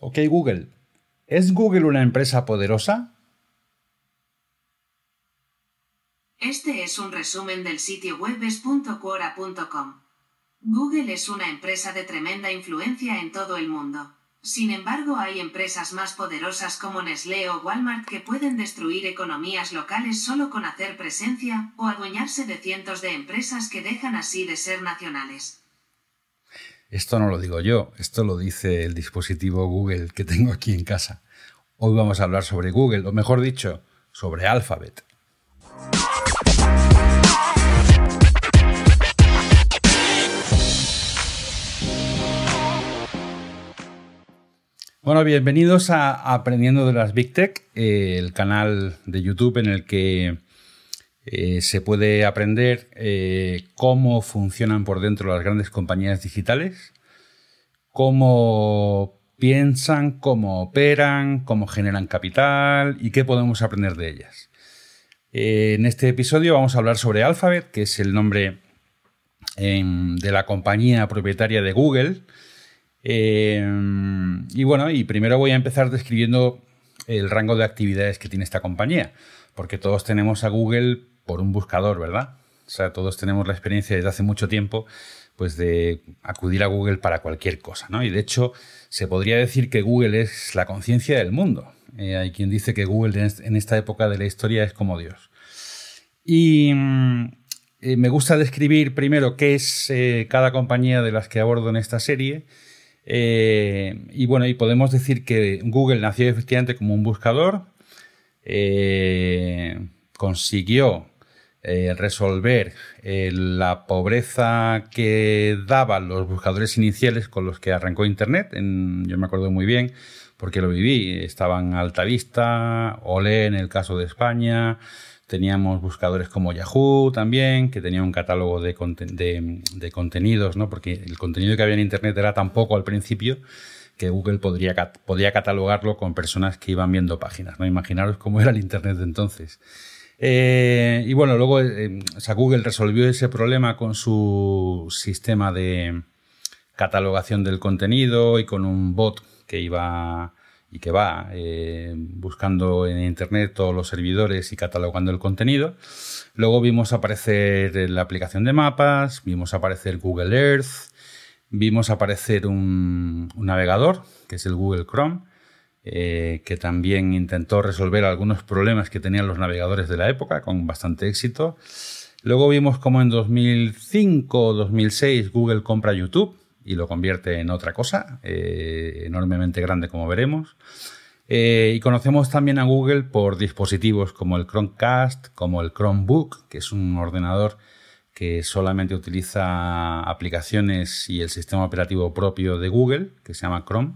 Ok, Google. ¿Es Google una empresa poderosa? Este es un resumen del sitio web es.quora.com. Google es una empresa de tremenda influencia en todo el mundo. Sin embargo, hay empresas más poderosas como Nestlé o Walmart que pueden destruir economías locales solo con hacer presencia o adueñarse de cientos de empresas que dejan así de ser nacionales. Esto no lo digo yo, esto lo dice el dispositivo Google que tengo aquí en casa. Hoy vamos a hablar sobre Google, o mejor dicho, sobre Alphabet. Bueno, bienvenidos a Aprendiendo de las Big Tech, el canal de YouTube en el que eh, se puede aprender eh, cómo funcionan por dentro las grandes compañías digitales, cómo piensan, cómo operan, cómo generan capital y qué podemos aprender de ellas. Eh, en este episodio vamos a hablar sobre Alphabet, que es el nombre em, de la compañía propietaria de Google. Em, y bueno, y primero voy a empezar describiendo el rango de actividades que tiene esta compañía, porque todos tenemos a Google por un buscador, ¿verdad? O sea, todos tenemos la experiencia desde hace mucho tiempo pues de acudir a Google para cualquier cosa, ¿no? Y de hecho, se podría decir que Google es la conciencia del mundo. Eh, hay quien dice que Google en esta época de la historia es como Dios. Y mm, eh, me gusta describir primero qué es eh, cada compañía de las que abordo en esta serie. y bueno, y podemos decir que Google nació efectivamente como un buscador, consiguió eh, resolver eh, la pobreza que daban los buscadores iniciales con los que arrancó Internet. yo me acuerdo muy bien porque lo viví. Estaban Altavista, Olé en el caso de España. Teníamos buscadores como Yahoo también, que tenía un catálogo de, contenidos, ¿no? porque el contenido que había en Internet era tan poco al principio que Google podría, podía catalogarlo con personas que iban viendo páginas. ¿no? Imaginaros cómo era el Internet de entonces. Eh, y bueno, luego eh, Google resolvió ese problema con su sistema de catalogación del contenido y con un bot que iba y que va eh, buscando en Internet todos los servidores y catalogando el contenido. Luego vimos aparecer la aplicación de mapas, vimos aparecer Google Earth, vimos aparecer un navegador, que es el Google Chrome, eh, que también intentó resolver algunos problemas que tenían los navegadores de la época con bastante éxito. Luego vimos cómo en 2005 o 2006 Google compra YouTube y lo convierte en otra cosa, eh, enormemente grande como veremos. Eh, y conocemos también a Google por dispositivos como el Chromecast, como el Chromebook, que es un ordenador que solamente utiliza aplicaciones y el sistema operativo propio de Google, que se llama Chrome.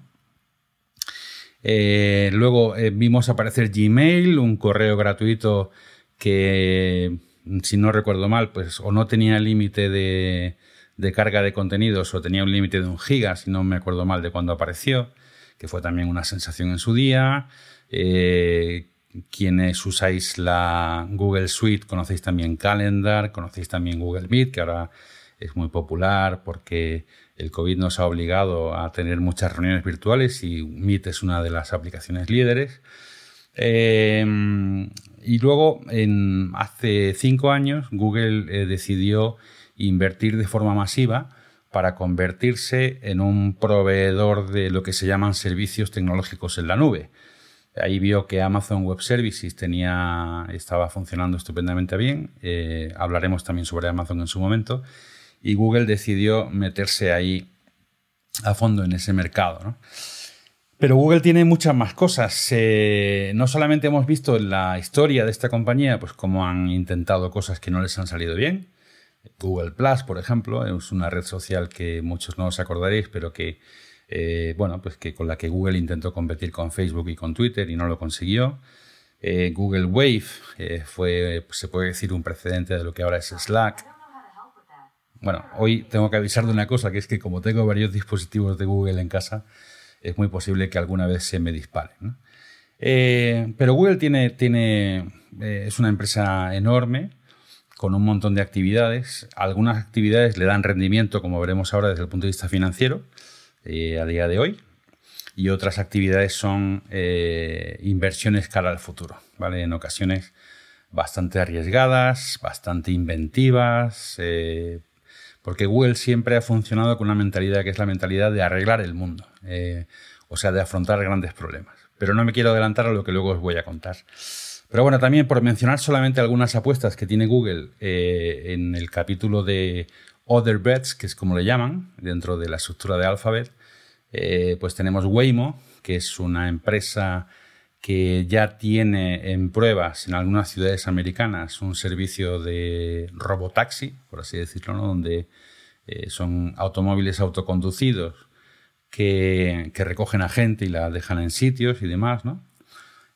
Eh, luego eh, vimos aparecer Gmail, un correo gratuito que, si no recuerdo mal, pues o no tenía límite de, carga de contenidos o tenía un límite de un giga, si no me acuerdo mal de cuando apareció, que fue también una sensación en su día. Eh, quienes usáis la Google Suite conocéis también Calendar, conocéis también Google Meet, que ahora es muy popular porque el COVID nos ha obligado a tener muchas reuniones virtuales y Meet es una de las aplicaciones líderes. Eh, y luego, hace cinco años, Google eh, decidió invertir de forma masiva para convertirse en un proveedor de lo que se llaman servicios tecnológicos en la nube. Ahí vio que Amazon Web Services tenía, estaba funcionando estupendamente bien. Eh, hablaremos también sobre Amazon en su momento y Google decidió meterse ahí a fondo en ese mercado. Pero Google tiene muchas más cosas. Eh, no solamente hemos visto en la historia de esta compañía, pues cómo han intentado cosas que no les han salido bien. Google Plus, por ejemplo, es una red social que muchos no os acordaréis, pero que, eh, bueno, pues que con la que Google intentó competir con Facebook y con Twitter y no lo consiguió. Eh, Google Wave fue, se puede decir, un precedente de lo que ahora es Slack. Bueno, hoy tengo que avisar de una cosa, que es que como tengo varios dispositivos de Google en casa, es muy posible que alguna vez se me dispare. Eh, pero Google tiene, tiene eh, es una empresa enorme, con un montón de actividades. Algunas actividades le dan rendimiento, como veremos ahora desde el punto de vista financiero, eh, a día de hoy. y otras actividades son inversiones cara al futuro, ¿vale? En ocasiones bastante arriesgadas, bastante inventivas, porque Google siempre ha funcionado con una mentalidad que es la mentalidad de arreglar el mundo, eh, o sea, de afrontar grandes problemas. Pero no me quiero adelantar a lo que luego os voy a contar. Pero bueno, también por mencionar solamente algunas apuestas que tiene Google en el capítulo de Other Bets, que es como le llaman, dentro de la estructura de Alphabet, eh, pues tenemos Waymo, que es una empresa que ya tiene en pruebas en algunas ciudades americanas un servicio de robotaxi, por así decirlo, donde eh, son automóviles autoconducidos que, recogen a gente y la dejan en sitios y demás.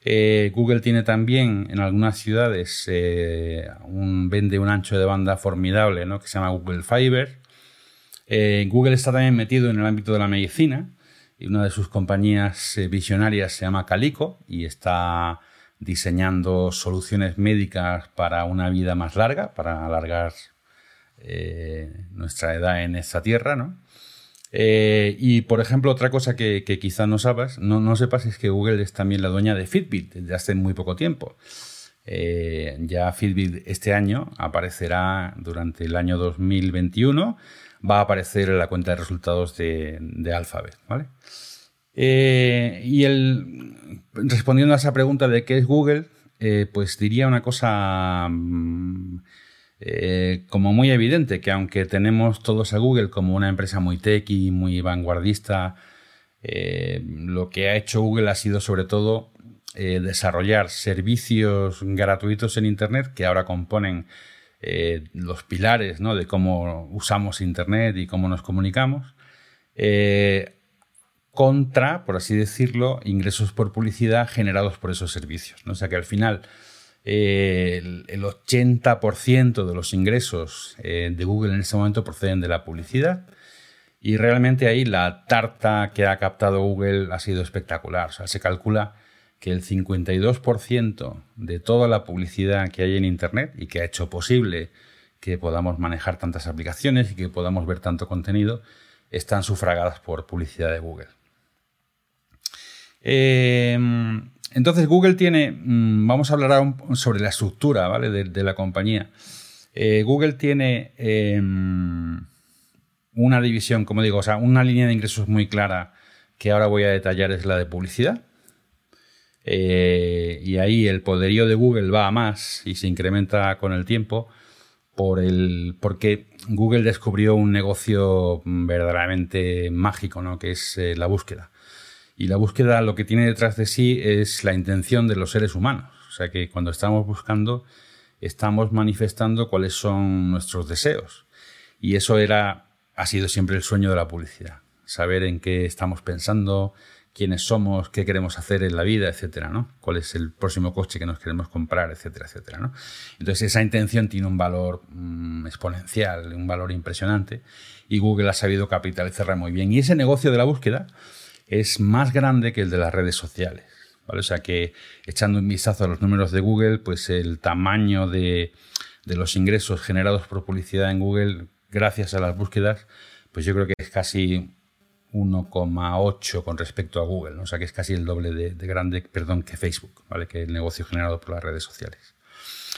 Eh, Google tiene también en algunas ciudades un, vende un ancho de banda formidable que se llama Google Fiber, eh, Google está también metido en el ámbito de la medicina una de sus compañías eh, visionarias se llama Calico y está diseñando soluciones médicas para una vida más larga, para alargar eh, nuestra edad en esta tierra, ¿no? y por ejemplo, otra cosa que, quizás no sepas, no, no, sepas es que Google es también la dueña de Fitbit desde hace muy poco tiempo. ya Fitbit este año aparecerá durante el año 2021 va a aparecer en la cuenta de resultados de, Alphabet. ¿vale? Eh, y el, respondiendo a esa pregunta de qué es Google, eh, pues diría una cosa mm, eh, como muy evidente, que aunque tenemos todos a Google como una empresa muy tech y muy vanguardista, lo que ha hecho Google ha sido sobre todo desarrollar servicios gratuitos en Internet que ahora componen eh, los pilares ¿no? de cómo usamos Internet y cómo nos comunicamos, eh, contra, por así decirlo, ingresos por publicidad generados por esos servicios. O sea que al final eh, el, 80% de los ingresos de Google en este momento proceden de la publicidad. Y realmente ahí la tarta que ha captado Google ha sido espectacular. O sea, se calcula que el 52% de toda la publicidad que hay en Internet y que ha hecho posible que podamos manejar tantas aplicaciones y que podamos ver tanto contenido, están sufragadas por publicidad de Google. Eh, entonces Google tiene, mm, vamos a hablar sobre la estructura ¿vale? de, la compañía. Eh, Google tiene em, una división, como digo, o sea, una línea de ingresos muy clara que ahora voy a detallar es la de publicidad. Eh, y ahí el poderío de Google va a más y se incrementa con el tiempo por el, porque Google descubrió un negocio verdaderamente mágico, ¿no? que es eh, la búsqueda. Y la búsqueda lo que tiene detrás de sí es la intención de los seres humanos. O sea que cuando estamos buscando, estamos manifestando cuáles son nuestros deseos. Y eso era, ha sido siempre el sueño de la publicidad. Saber en qué estamos pensando, quiénes somos, qué queremos hacer en la vida, etcétera, ¿no? Cuál es el próximo coche que nos queremos comprar, etcétera, etcétera, ¿no? Entonces esa intención tiene un valor mm, exponencial, un valor impresionante y Google ha sabido capitalizarla muy bien. Y ese negocio de la búsqueda es más grande que el de las redes sociales, ¿vale? O sea que echando un vistazo a los números de Google, pues el tamaño de, de los ingresos generados por publicidad en Google gracias a las búsquedas, pues yo creo que es casi 1,8 con respecto a Google, o sea que es casi el doble de, grande perdón, que Facebook, ¿vale? que el negocio generado por las redes sociales.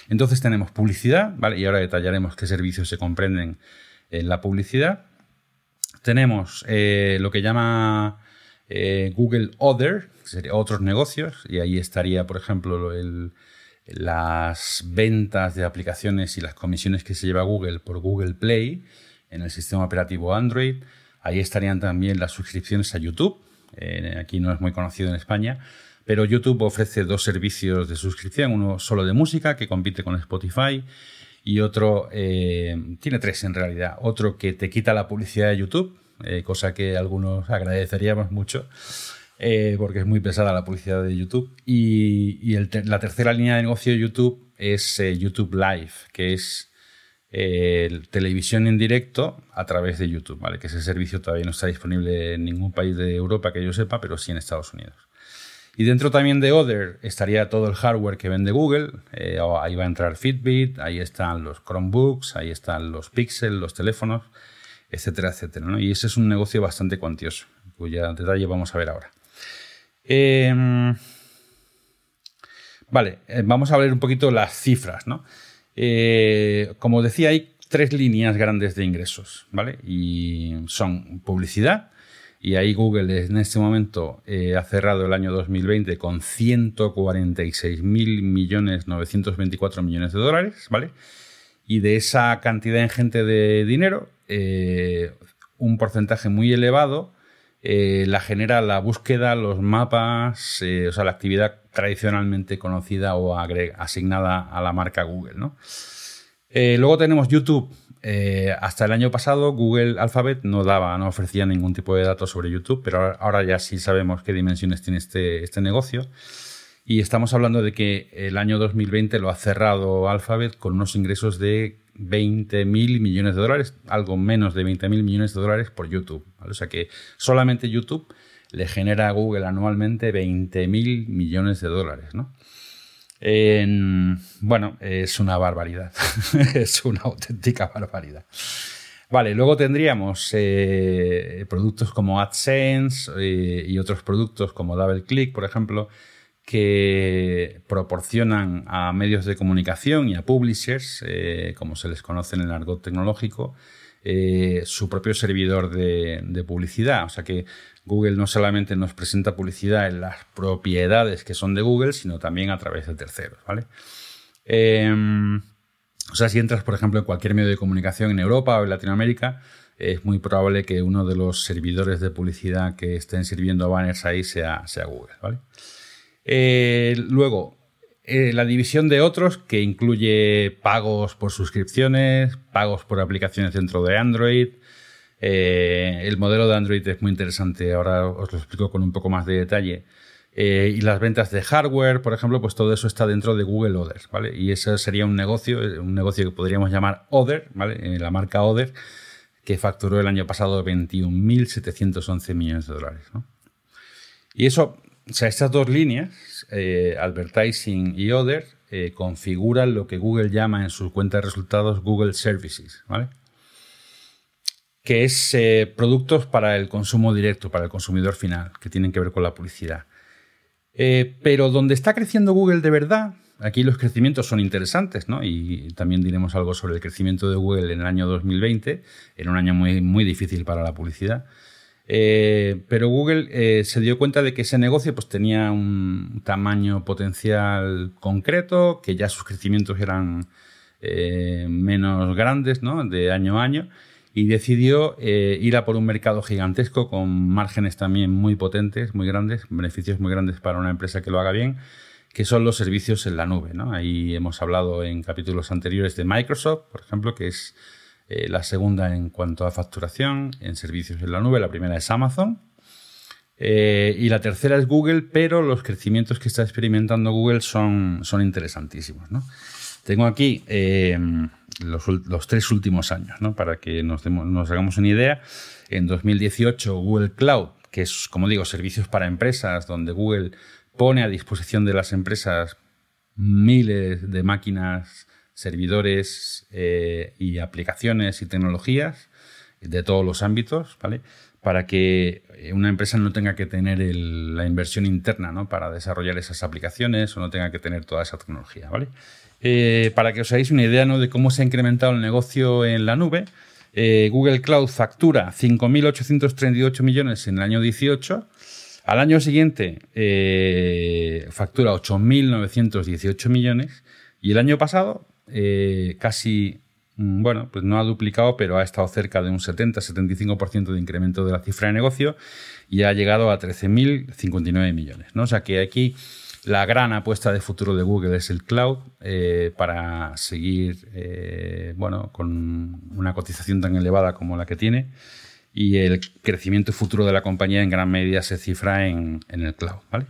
Entonces tenemos publicidad, ¿vale? y ahora detallaremos qué servicios se comprenden en la publicidad. Tenemos eh, lo que llama eh, Google Other, que sería otros negocios, y ahí estaría, por ejemplo, las ventas de aplicaciones y las comisiones que se lleva Google por Google Play en el sistema operativo Android Ahí estarían también las suscripciones a YouTube. Eh, aquí no es muy conocido en España, pero YouTube ofrece dos servicios de suscripción, uno solo de música que compite con Spotify y otro, eh, tiene tres en realidad, otro que te quita la publicidad de YouTube, eh, cosa que algunos agradeceríamos mucho. porque es muy pesada la publicidad de YouTube. Y, la tercera línea de negocio de YouTube es YouTube Live, que es televisión en directo a través de YouTube, ¿vale? Que ese servicio todavía no está disponible en ningún país de Europa que yo sepa, pero sí en Estados Unidos. Y dentro también de Other estaría todo el hardware que vende Google. Eh, ahí va a entrar Fitbit, ahí están los Chromebooks, ahí están los Pixel, los teléfonos, etcétera, etcétera. Y ese es un negocio bastante cuantioso, cuya detalle vamos a ver ahora. Em, vale, eh, vamos a ver un poquito las cifras, ¿no? Eh, como decía, hay tres líneas grandes de ingresos, ¿vale? Y son publicidad, y ahí Google en este momento eh, ha cerrado el año 2020 con 146.924 millones de dólares, ¿vale? Y de esa cantidad ingente de dinero, eh, un porcentaje muy elevado eh, la genera la búsqueda, los mapas, o sea, la actividad tradicionalmente conocida o asignada a la marca Google, ¿no? luego tenemos YouTube, eh, hasta el año pasado Google Alphabet no daba, no ofrecía ningún tipo de datos sobre YouTube, pero ahora ya sí sabemos qué dimensiones tiene este, este negocio. Y estamos hablando de que el año 2020 lo ha cerrado Alphabet con unos ingresos de 20 mil millones de dólares, algo menos de 20 mil millones de dólares por YouTube. O sea que solamente YouTube le genera a Google anualmente 20 mil millones de dólares. ¿no? bueno, es una barbaridad. es una auténtica barbaridad. Vale, luego tendríamos eh, productos como AdSense eh, y otros productos como DoubleClick, por ejemplo, que proporcionan a medios de comunicación y a publishers, eh, como se les conoce en el argot tecnológico, su propio servidor de, de, publicidad. O sea que Google no solamente nos presenta publicidad en las propiedades que son de Google, sino también a través de terceros, ¿vale? Em, o sea, si entras, por ejemplo, en cualquier medio de comunicación en Europa o en Latinoamérica, es muy probable que uno de los servidores de publicidad que estén sirviendo banners ahí sea, sea Google, ¿vale? Eh, luego, eh, la división de otros, que incluye pagos por suscripciones, pagos por aplicaciones dentro de Android, eh, el modelo de Android es muy interesante, ahora os lo explico con un poco más de detalle. Y las ventas de hardware, por ejemplo, pues todo eso está dentro de Google Other, ¿vale? Y ese sería un negocio, un negocio que podríamos llamar Other, ¿vale? La marca Other, que facturó el año pasado 21.711 millones de dólares, Y eso, o sea, estas dos líneas, Advertising y Other, configuran lo que Google llama en su cuenta de resultados Google Services, ¿vale? que es eh, productos para el consumo directo, para el consumidor final, que tienen que ver con la publicidad. Eh, pero donde está creciendo Google de verdad, aquí los crecimientos son interesantes, ¿no? Y también diremos algo sobre el crecimiento de Google en el año 2020, en un año muy, muy difícil para la publicidad. Eh, pero Google se dio cuenta de que ese negocio pues, tenía un tamaño potencial concreto, que ya sus crecimientos eran menos grandes ¿no? de año a año y decidió eh, ir a por un mercado gigantesco con márgenes también muy potentes, muy grandes, beneficios muy grandes para una empresa que lo haga bien, que son los servicios en la nube. Ahí hemos hablado en capítulos anteriores de Microsoft, por ejemplo, que es eh, la segunda en cuanto a facturación en servicios en la nube. La primera es Amazon. Eh, y la tercera es Google, pero los crecimientos que está experimentando Google son, son interesantísimos. ¿no? Tengo aquí los, tres últimos años, ¿no? para que nos, nos hagamos una idea. En 2018, Google Cloud, que es, como digo, servicios para empresas, donde Google pone a disposición de las empresas miles de máquinas, servidores eh, y aplicaciones y tecnologías de todos los ámbitos, ¿vale? Para que una empresa no tenga que tener la inversión interna, ¿no? Para desarrollar esas aplicaciones o no tenga que tener toda esa tecnología, ¿vale? Eh, para que os hagáis una idea de cómo se ha incrementado el negocio en la nube, eh, Google Cloud factura 5.838 millones en el año 18. Al año siguiente eh, factura 8.918 millones. Y el año pasado casi, mm, bueno, pues no ha duplicado, pero ha estado cerca de un 70-75% de incremento de la cifra de negocio y ha llegado a 13.059 millones. ¿no? O sea que aquí la gran apuesta de futuro de Google es el cloud eh, para seguir eh, bueno, con una cotización tan elevada como la que tiene y el crecimiento futuro de la compañía en gran medida se cifra en, el cloud. ¿vale?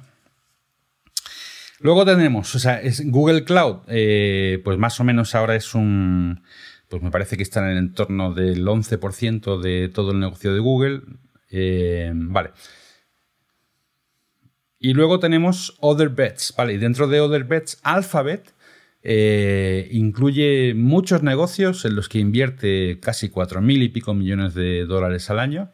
Luego tenemos, o sea, es Google Cloud, eh, pues más o menos ahora es un, pues me parece que está en el entorno del 11% de todo el negocio de Google. vale. Y luego tenemos Other Bets, ¿vale? Y dentro de Other Bets, Alphabet eh, incluye muchos negocios en los que invierte casi 4.000 y pico millones de dólares al año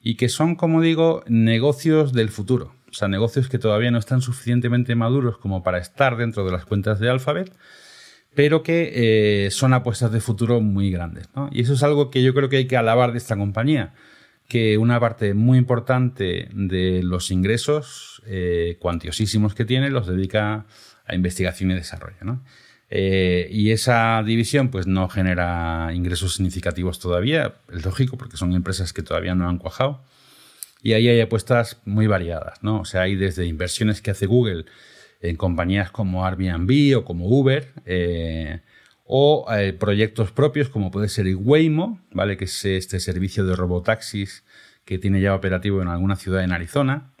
y que son, como digo, negocios del futuro. O sea, negocios que todavía no están suficientemente maduros como para estar dentro de las cuentas de Alphabet, pero que eh, son apuestas de futuro muy grandes. Y eso es algo que yo creo que hay que alabar de esta compañía, que una parte muy importante de los ingresos eh, cuantiosísimos que tiene los dedica a investigación y desarrollo. Eh, y esa división pues no genera ingresos significativos todavía, es lógico porque son empresas que todavía no han cuajado. Y ahí hay apuestas muy variadas, ¿no? O sea, hay desde inversiones que hace Google en compañías como Airbnb o como Uber, eh, o eh, proyectos propios como puede ser Waymo, ¿vale? Que es este servicio de robotaxis que tiene ya operativo en alguna ciudad en Arizona.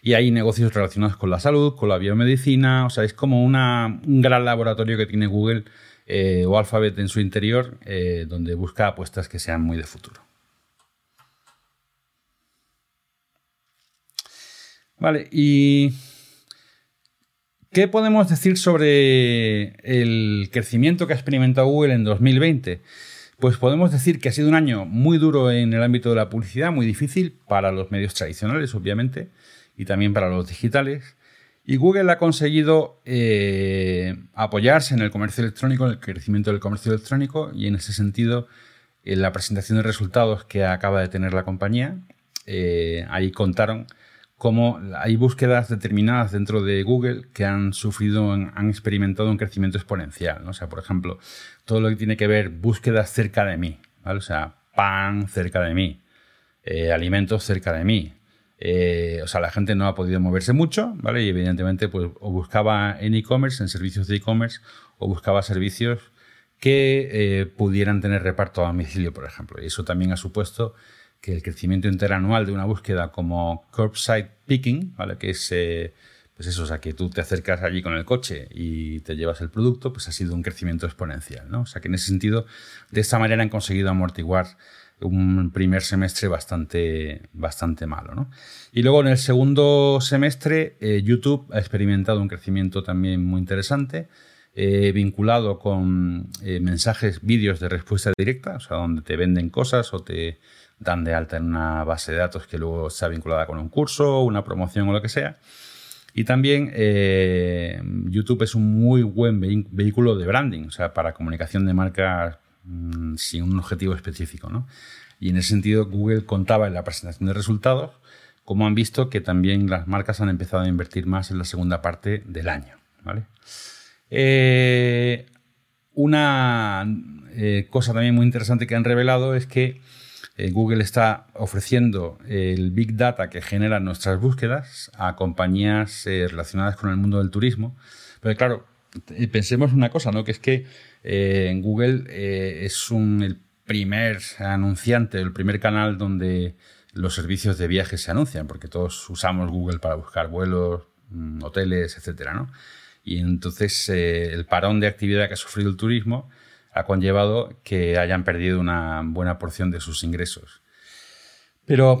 Y hay negocios relacionados con la salud, con la biomedicina, o sea, es como una, un gran laboratorio que tiene Google eh, o Alphabet en su interior, donde busca apuestas que sean muy de futuro. Vale, y ¿qué podemos decir sobre el crecimiento que ha experimentado Google en 2020? Pues podemos decir que ha sido un año muy duro en el ámbito de la publicidad, muy difícil para los medios tradicionales, obviamente y también para los digitales. Y Google ha conseguido eh, apoyarse en el comercio electrónico, en el crecimiento del comercio electrónico y en ese sentido, en la presentación de resultados que acaba de tener la compañía, eh, ahí contaron cómo hay búsquedas determinadas dentro de Google que han sufrido, han experimentado un crecimiento exponencial. O sea, por ejemplo, todo lo que tiene que ver búsquedas cerca de mí, o sea, pan cerca de mí, eh, alimentos cerca de mí, eh, o sea, la gente no ha podido moverse mucho, ¿vale? Y evidentemente, pues, o buscaba en e-commerce, en servicios de e-commerce, o buscaba servicios que eh, pudieran tener reparto a domicilio, por ejemplo. Y eso también ha supuesto que el crecimiento interanual de una búsqueda como curbside picking, ¿vale? Que es, eh, pues eso, o sea, que tú te acercas allí con el coche y te llevas el producto, pues ha sido un crecimiento exponencial, ¿no? O sea, que en ese sentido, de esta manera han conseguido amortiguar un primer semestre bastante, bastante malo. ¿no? Y luego en el segundo semestre eh, YouTube ha experimentado un crecimiento también muy interesante, eh, vinculado con eh, mensajes, vídeos de respuesta directa, o sea, donde te venden cosas o te dan de alta en una base de datos que luego está vinculada con un curso, una promoción o lo que sea. Y también YouTube es un muy buen vehículo de branding, o sea, para comunicación de marcas Mm, sin un objetivo específico. ¿no? Y en ese sentido, Google contaba en la presentación de resultados como han visto que también las marcas han empezado a invertir más en la segunda parte del año. ¿vale? Eh, una eh, cosa también muy interesante que han revelado es que eh, Google está ofreciendo el Big Data que generan nuestras búsquedas a compañías relacionadas con el mundo del turismo. Pero claro, pensemos una cosa, ¿no? Que es que Google es el primer anunciante, el primer canal donde los servicios de viajes se anuncian, porque todos usamos Google para buscar vuelos, mm, hoteles, etcétera, ¿no? Y entonces eh, el parón de actividad que ha sufrido el turismo ha conllevado que hayan perdido una buena porción de sus ingresos. Pero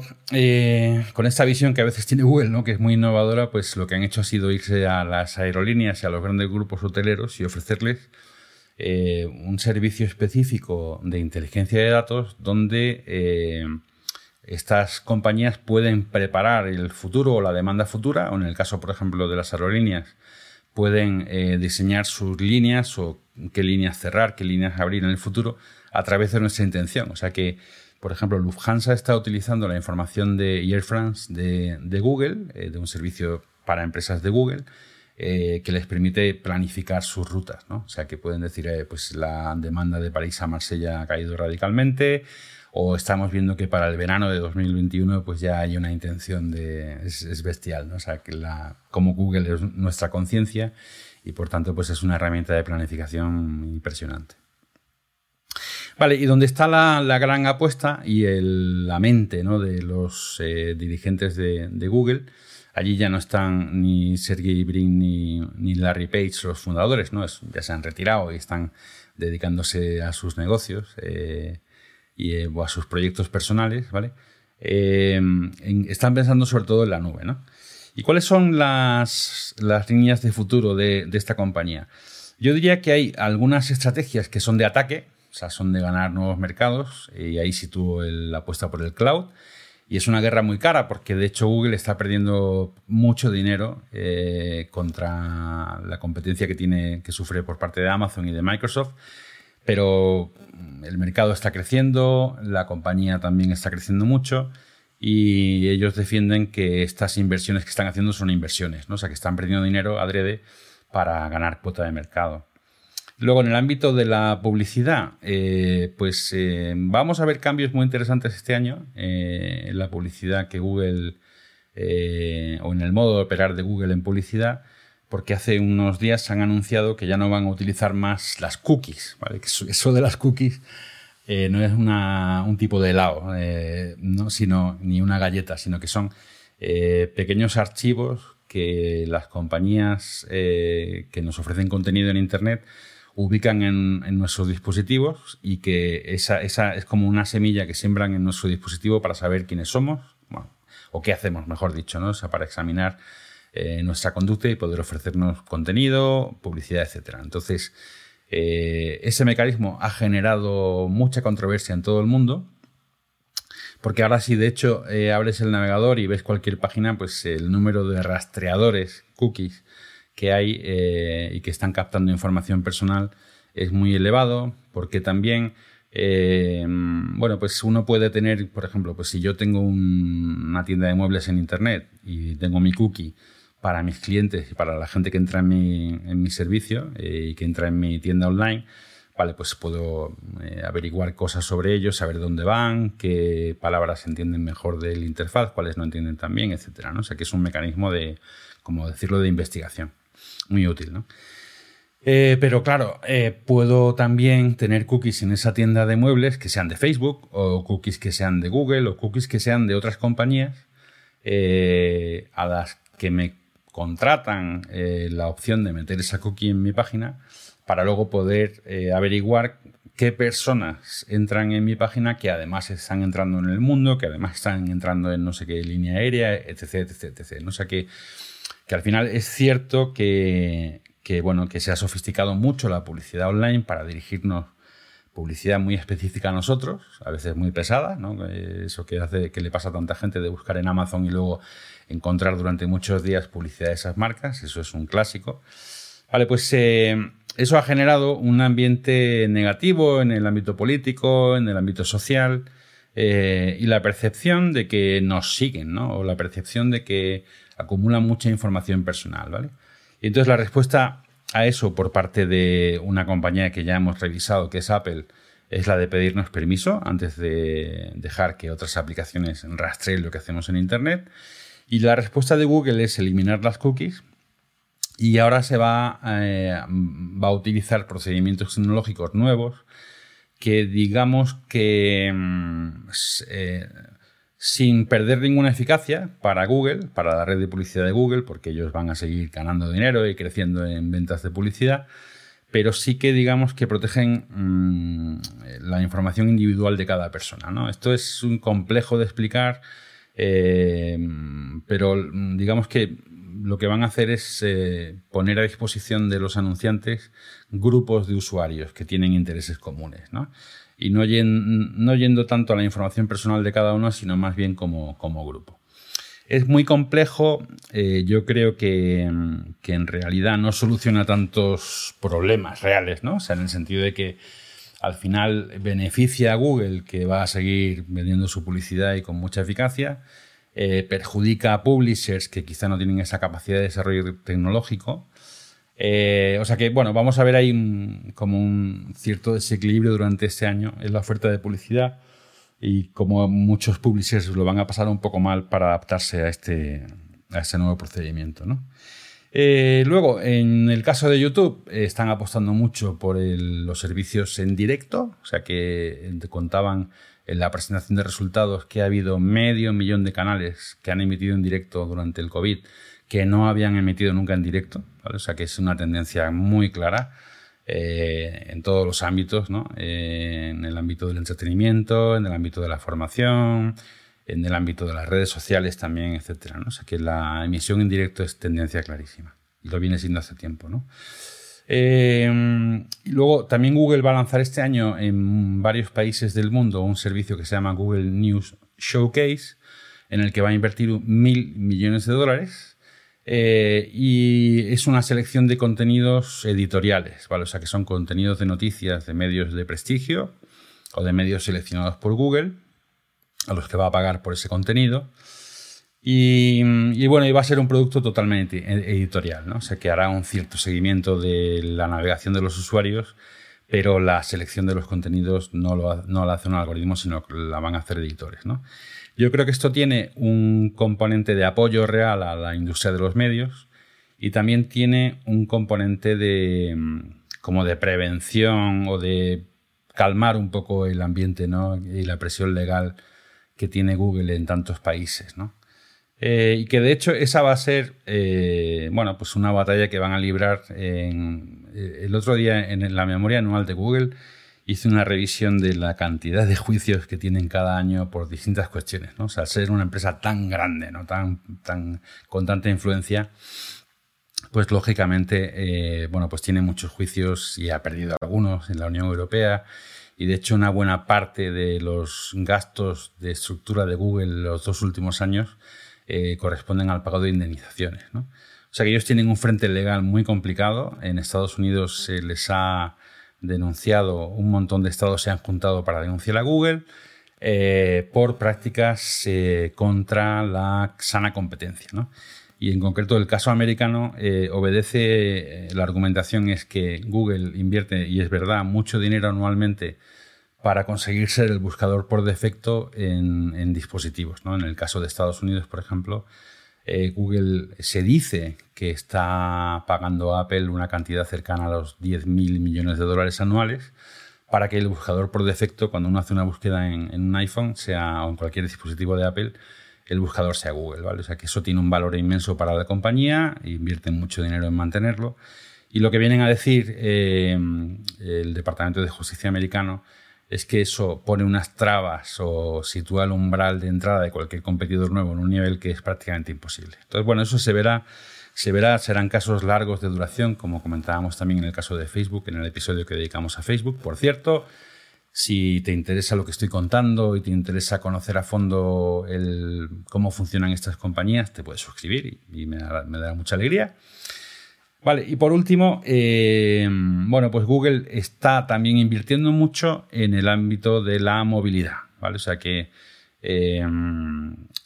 con esta visión que a veces tiene Google, que es muy innovadora, pues lo que han hecho ha sido irse a las aerolíneas y a los grandes grupos hoteleros y ofrecerles eh, un servicio específico de inteligencia de datos donde eh, estas compañías pueden preparar el futuro o la demanda futura, o en el caso, por ejemplo, de las aerolíneas, pueden eh, diseñar sus líneas o qué líneas cerrar, qué líneas abrir en el futuro a través de nuestra intención. O sea que, por ejemplo, Lufthansa está utilizando la información de Air France de, Google, de un servicio para empresas de Google, eh, que les permite planificar sus rutas. O sea, que pueden decir, eh, pues la demanda de París a Marsella ha caído radicalmente, o estamos viendo que para el verano de 2021 pues ya hay una intención de... es, bestial, ¿no? O sea, que la, como Google es nuestra conciencia y por tanto pues es una herramienta de planificación impresionante. Vale, y donde está la, gran apuesta y la mente ¿no? de los eh, dirigentes de, de Google Allí ya no están ni Sergey Brin ni, Larry Page, los fundadores, ¿no? ya se han retirado y están dedicándose a sus negocios eh, y eh, a sus proyectos personales, ¿vale? Eh, están pensando sobre todo en la nube, ¿no? ¿Y cuáles son las, líneas de futuro de, de, esta compañía? Yo diría que hay algunas estrategias que son de ataque, o sea, son de ganar nuevos mercados, y ahí sitúo la apuesta por el cloud Y es una guerra muy cara porque de hecho Google está perdiendo mucho dinero eh, contra la competencia que tiene que sufre por parte de Amazon y de Microsoft. Pero el mercado está creciendo, la compañía también está creciendo mucho y ellos defienden que estas inversiones que están haciendo son inversiones, ¿no? o sea que están perdiendo dinero adrede para ganar cuota de mercado. Luego, en el ámbito de la publicidad, eh, pues eh, vamos a ver cambios muy interesantes este año eh, en la publicidad que Google, o en el modo de operar de Google en publicidad, porque hace unos días han anunciado que ya no van a utilizar más las cookies, ¿vale? Que eso de las cookies no es un tipo de helado, no, sino, ni una galleta, sino que son pequeños archivos que las compañías que nos ofrecen contenido en Internet ubican en, nuestros dispositivos y que esa, esa, es como una semilla que siembran en nuestro dispositivo para saber quiénes somos, o qué hacemos, mejor dicho, ¿no? para examinar eh, nuestra conducta y poder ofrecernos contenido, publicidad, etc. Entonces, eh, ese mecanismo ha generado mucha controversia en todo el mundo. Porque ahora si de hecho eh, abres el navegador y ves cualquier página, pues el número de rastreadores, cookies, que hay y que están captando información personal es muy elevado, porque también, bueno, pues uno puede tener, por ejemplo, pues si yo tengo una tienda de muebles en Internet y tengo mi cookie para mis clientes y para la gente que entra en mi, en mi servicio eh, y que entra en mi tienda online, vale, pues puedo averiguar cosas sobre ellos, saber dónde van, qué palabras entienden mejor del interfaz, cuáles no entienden tan bien, etcétera, ¿no? O sea que es un mecanismo de, como decirlo, de investigación muy útil, ¿no? Eh, pero claro, eh, puedo también tener cookies en esa tienda de muebles que sean de Facebook o cookies que sean de Google o cookies que sean de otras compañías eh, a las que me contratan la opción de meter esa cookie en mi página para luego poder averiguar qué personas entran en mi página que además están entrando en el mundo, que además están entrando en no sé qué línea aérea, etc, etc, etc. O sea que al final es cierto que, bueno, que se ha sofisticado mucho la publicidad online para dirigirnos publicidad muy específica a nosotros, a veces muy pesada, ¿no? eso que hace que le pasa a tanta gente de buscar en Amazon y luego encontrar durante muchos días publicidad de esas marcas, eso es un clásico. Vale, pues eh, eso ha generado un ambiente negativo en el ámbito político, en el ámbito social, eh, y la percepción de que nos siguen, ¿no? O la percepción de que acumulan mucha información personal, ¿vale? Y entonces la respuesta a eso por parte de una compañía que ya hemos revisado, que es Apple, es la de pedirnos permiso antes de dejar que otras aplicaciones rastreen lo que hacemos en Internet. Y la respuesta de Google es eliminar las cookies. Y ahora se va, eh, a utilizar procedimientos tecnológicos nuevos que digamos que mm, eh, sin perder ninguna eficacia para Google, para la red de publicidad de Google, porque ellos van a seguir ganando dinero y creciendo en ventas de publicidad, pero sí que digamos que protegen mm, la información individual de cada persona. ¿no? Esto es un complejo de explicar, eh, pero digamos que lo que van a hacer es eh, poner a disposición de los anunciantes grupos de usuarios que tienen intereses comunes. ¿no? Y no, yendo tanto a la información personal de cada uno, sino más bien como, grupo. Es muy complejo, eh, yo creo que, en realidad no soluciona tantos problemas reales, ¿no? O sea, en el sentido de que al final beneficia a Google, que va a seguir vendiendo su publicidad y con mucha eficacia, eh, perjudica a publishers que quizá no tienen esa capacidad de desarrollo tecnológico eh, o sea que, bueno, vamos a ver ahí como un cierto desequilibrio durante este año en la oferta de publicidad y como muchos publishers lo van a pasar un poco mal para adaptarse a este, a este nuevo procedimiento, ¿no? Eh, luego, en el caso de YouTube, están apostando mucho por los servicios en directo, o sea que contaban en la presentación de resultados que ha habido medio millón de canales que han emitido en directo durante el COVID que no habían emitido nunca en directo, o sea que es una tendencia muy clara eh, en todos los ámbitos, ¿no? Eh, en el ámbito del entretenimiento, en el ámbito de la formación, en el ámbito de las redes sociales también, etcétera. O sea que la emisión en directo es tendencia clarísima y lo viene siendo hace tiempo, ¿no? Eh, y luego también Google va a lanzar este año en varios países del mundo un servicio que se llama Google News Showcase, en el que va a invertir mil millones de dólares. Eh, y es una selección de contenidos editoriales, ¿vale? O sea, que son contenidos de noticias de medios de prestigio o de medios seleccionados por Google, a los que va a pagar por ese contenido. Y, bueno, y va a ser un producto totalmente editorial, ¿no? O sea, que hará un cierto seguimiento de la navegación de los usuarios, pero la selección de los contenidos no, lo, no la hace un algoritmo, sino que la van a hacer editores, ¿no? Yo creo que esto tiene un componente de apoyo real a la industria de los medios y también tiene un componente de mm, como de prevención o de calmar un poco el ambiente ¿no? y la presión legal que tiene Google en tantos países. ¿no? Eh, y que de hecho esa va a ser eh, bueno, pues una batalla que van a librar en, eh, el otro día en la memoria anual de Google hice una revisión de la cantidad de juicios que tienen cada año por distintas cuestiones. ¿no? O sea, ser una empresa tan grande, ¿no? tan, tan, con tanta influencia, pues lógicamente, eh, bueno, pues tiene muchos juicios y ha perdido algunos en la Unión Europea. Y de hecho, una buena parte de los gastos de estructura de Google los dos últimos años eh, corresponden al pago de indemnizaciones. ¿no? O sea que ellos tienen un frente legal muy complicado. En Estados Unidos se les ha denunciado, un montón de estados se han juntado para denunciar a Google eh, por prácticas eh, contra la sana competencia. Y en concreto el caso americano eh, obedece, la argumentación es que Google invierte, y es verdad, mucho dinero anualmente para conseguir ser el buscador por defecto en, dispositivos. En el caso de Estados Unidos, por ejemplo, eh, Google se dice que está pagando a Apple una cantidad cercana a los 10 mil millones de dólares anuales para que el buscador por defecto, cuando uno hace una búsqueda en, un iPhone, sea o en cualquier dispositivo de Apple, el buscador sea Google, ¿vale? O sea que eso tiene un valor inmenso para la compañía, invierten mucho dinero en mantenerlo. Y lo que vienen a decir eh, el Departamento de Justicia americano es que eso pone unas trabas o sitúa el umbral de entrada de cualquier competidor nuevo en un nivel que es prácticamente imposible. Entonces, bueno, eso se verá, se verá, serán casos largos de duración, como comentábamos también en el caso de Facebook, en el episodio que dedicamos a Facebook. Por cierto, si te interesa lo que estoy contando y te interesa conocer a fondo el, cómo funcionan estas compañías, te puedes suscribir y, me, me dará mucha alegría. Vale, y por último, eh, bueno, pues Google está también invirtiendo mucho en el ámbito de la movilidad, ¿vale? O sea que eh,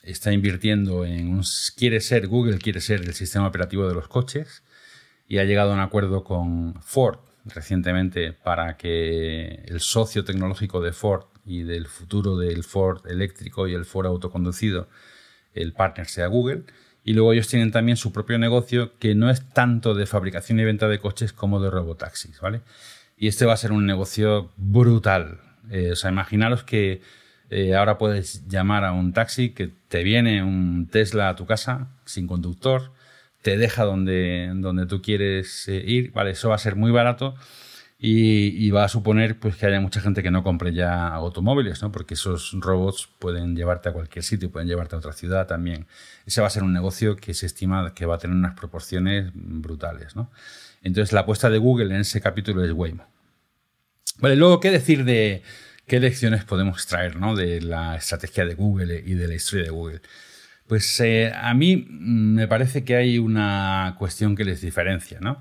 está invirtiendo en un, quiere ser, Google quiere ser el sistema operativo de los coches y ha llegado a un acuerdo con Ford recientemente para que el socio tecnológico de Ford y del futuro del Ford eléctrico y el Ford autoconducido, el partner sea Google. Y luego ellos tienen también su propio negocio que no es tanto de fabricación y venta de coches como de robotaxis, ¿vale? Y este va a ser un negocio brutal. Eh, o sea, imaginaros que eh, ahora puedes llamar a un taxi que te viene un Tesla a tu casa sin conductor, te deja donde, donde tú quieres eh, ir, ¿vale? Eso va a ser muy barato y, va a suponer pues, que haya mucha gente que no compre ya automóviles, ¿no? porque esos robots pueden llevarte a cualquier sitio, pueden llevarte a otra ciudad también. Ese va a ser un negocio que se estima que va a tener unas proporciones brutales. ¿no? Entonces la apuesta de Google en ese capítulo es Waymo. Vale, luego, ¿qué decir de qué lecciones podemos extraer ¿no? de la estrategia de Google y de la historia de Google? Pues eh, a mí me parece que hay una cuestión que les diferencia, ¿no?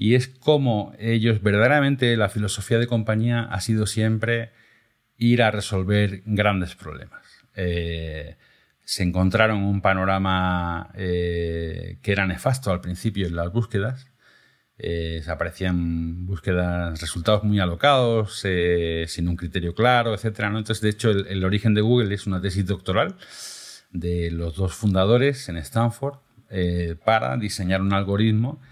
Y es como ellos verdaderamente la filosofía de compañía ha sido siempre ir a resolver grandes problemas. Eh, se encontraron un panorama eh, que era nefasto al principio en las búsquedas. Eh, aparecían búsquedas, resultados muy alocados, sin un criterio claro, etc. Entonces, de hecho, el origen de Google es una tesis doctoral de los dos fundadores en Stanford para diseñar un algoritmo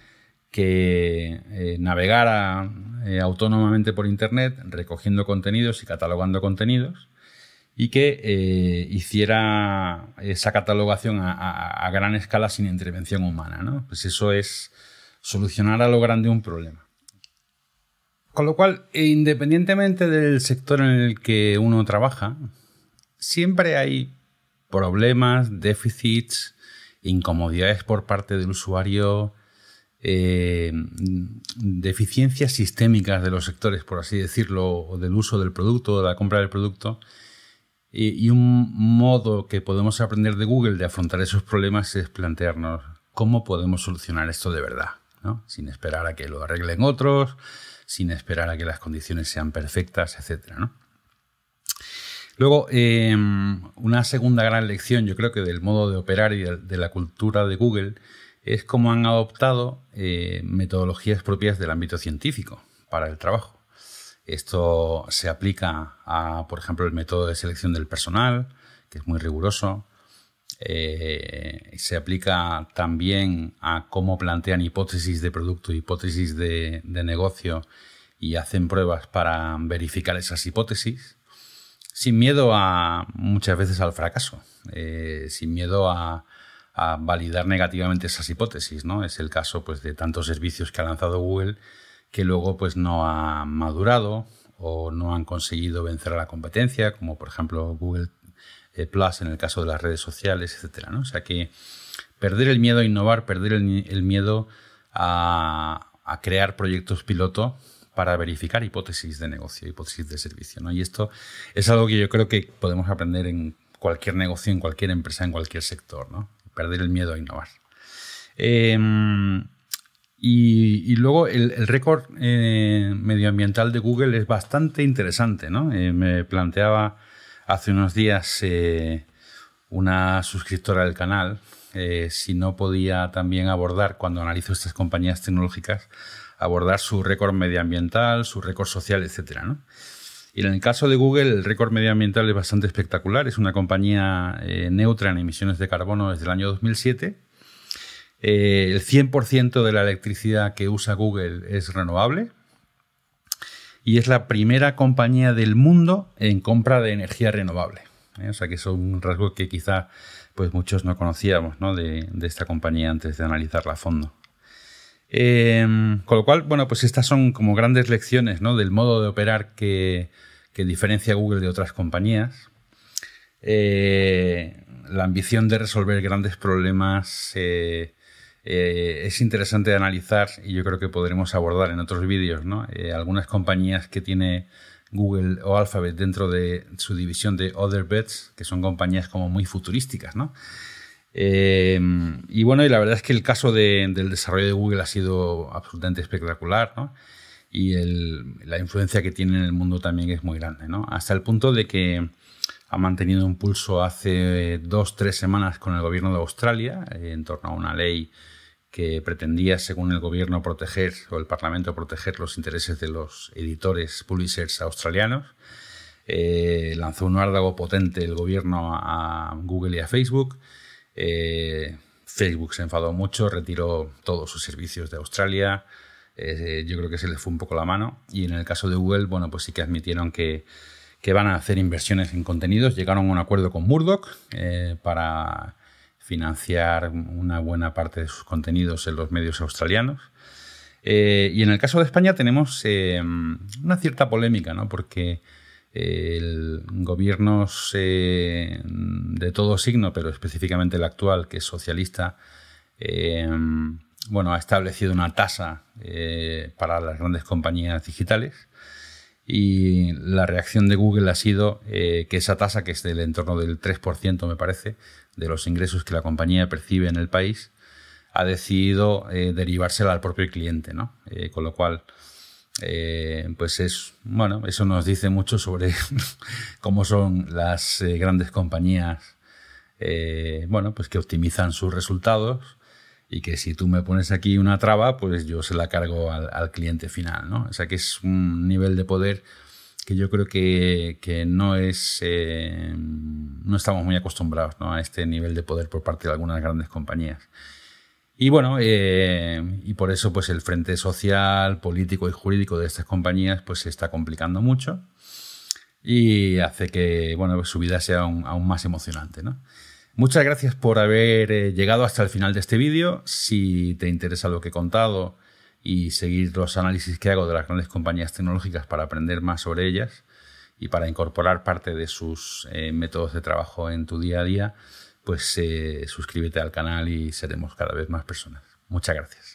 que eh, navegara eh, autónomamente por Internet, recogiendo contenidos y catalogando contenidos, y que eh, hiciera esa catalogación a, gran escala sin intervención humana. ¿no? Pues eso es solucionar a lo grande un problema. Con lo cual, independientemente del sector en el que uno trabaja, siempre hay problemas, déficits, incomodidades por parte del usuario, eh, deficiencias sistémicas de los sectores, por así decirlo, o del uso del producto, de la compra del producto, Y, un modo que podemos aprender de Google de afrontar esos problemas es plantearnos cómo podemos solucionar esto de verdad, ¿no? sin esperar a que lo arreglen otros, sin esperar a que las condiciones sean perfectas, etc. Luego, em, una segunda gran lección, yo creo que del modo de operar y de, la cultura de Google, es cómo han adoptado eh, metodologías propias del ámbito científico para el trabajo. Esto se aplica a, por ejemplo, el método de selección del personal, que es muy riguroso. Eh, se aplica también a cómo plantean hipótesis de producto, hipótesis de, negocio y hacen pruebas para verificar esas hipótesis sin miedo a muchas veces al fracaso, eh, sin miedo a, a, validar negativamente esas hipótesis. ¿no? Es el caso pues, de tantos servicios que ha lanzado Google que luego pues no han madurado o no han conseguido vencer a la competencia, como por ejemplo Google eh, Plus en el caso de las redes sociales, etcétera. ¿no? O sea que perder el miedo a innovar, perder el, miedo a, crear proyectos piloto para verificar hipótesis de negocio, hipótesis de servicio. ¿no? Y esto es algo que yo creo que podemos aprender en cualquier negocio, en cualquier empresa, en cualquier sector. ¿no? Perder el miedo a innovar. Em, y, luego el, récord eh, medioambiental de Google es bastante interesante, ¿no? Eh, me planteaba hace unos días eh, una suscriptora del canal si no podía también abordar, cuando analizo estas compañías tecnológicas, abordar su récord medioambiental, su récord social, etc. ¿no? Y en el caso de Google, el récord medioambiental es bastante espectacular. Es una compañía neutra en emisiones de carbono desde el año 2007 eh, el 100% de la electricidad que usa Google es renovable y es la primera compañía del mundo en compra de energía renovable. ¿eh? O sea que es un rasgo que quizá pues muchos no conocíamos De, esta compañía antes de analizarla a fondo. Em, con lo cual, bueno, pues estas son como grandes lecciones del modo de operar que, diferencia Google de otras compañías. Eh, la ambición de resolver grandes problemas eh, es interesante de analizar y yo creo que podremos abordar en otros vídeos eh, algunas compañías que tiene Google o Alphabet dentro de su división de Other Bets, que son compañías como muy futurísticas. Eh, y bueno, y la verdad es que el caso del desarrollo de Google ha sido absolutamente espectacular y la influencia que tiene en el mundo también es muy grande, hasta el punto de que ha mantenido un pulso hace dos, tres semanas con el gobierno de Australia en torno a una ley que pretendía, según el gobierno, proteger o el Parlamento proteger los intereses de los editores, publishers australianos. Eh, lanzó un árdago potente el gobierno a Google y a Facebook. Eh, Facebook se enfadó mucho, retiró todos sus servicios de Australia. Eh, yo creo que se les fue un poco la mano. Y en el caso de Google, bueno, pues sí que admitieron que, que van a hacer inversiones en contenidos. Llegaron a un acuerdo con Murdoch para financiar una buena parte de sus contenidos en los medios australianos. Eh, y en el caso de España tenemos eh, una cierta polémica, ¿no? porque eh, el gobiernos de todo signo, pero específicamente el actual, que es socialista, bueno, ha establecido una tasa para las grandes compañías digitales y la reacción de Google ha sido que esa tasa, que es del entorno del 3%, me parece, de los ingresos que la compañía percibe en el país, ha decidido eh, derivársela al propio cliente, ¿no? Eh, con lo cual, eh, pues es, bueno, eso nos dice mucho sobre cómo son las grandes compañías, bueno, pues que optimizan sus resultados y que si tú me pones aquí una traba, pues yo se la cargo al, al cliente final, ¿no? O sea que es un nivel de poder que yo creo que, no es eh, no estamos muy acostumbrados a este nivel de poder por parte de algunas grandes compañías. Y bueno, eh, y por eso pues el frente social, político y jurídico de estas compañías pues se está complicando mucho y hace que bueno, su vida sea aún, más emocionante. Muchas gracias por haber eh, llegado hasta el final de este vídeo. Si te interesa lo que he contado, y seguir los análisis que hago de las grandes compañías tecnológicas para aprender más sobre ellas y para incorporar parte de sus eh, métodos de trabajo en tu día a día, pues eh, suscríbete al canal y seremos cada vez más personas. Muchas gracias.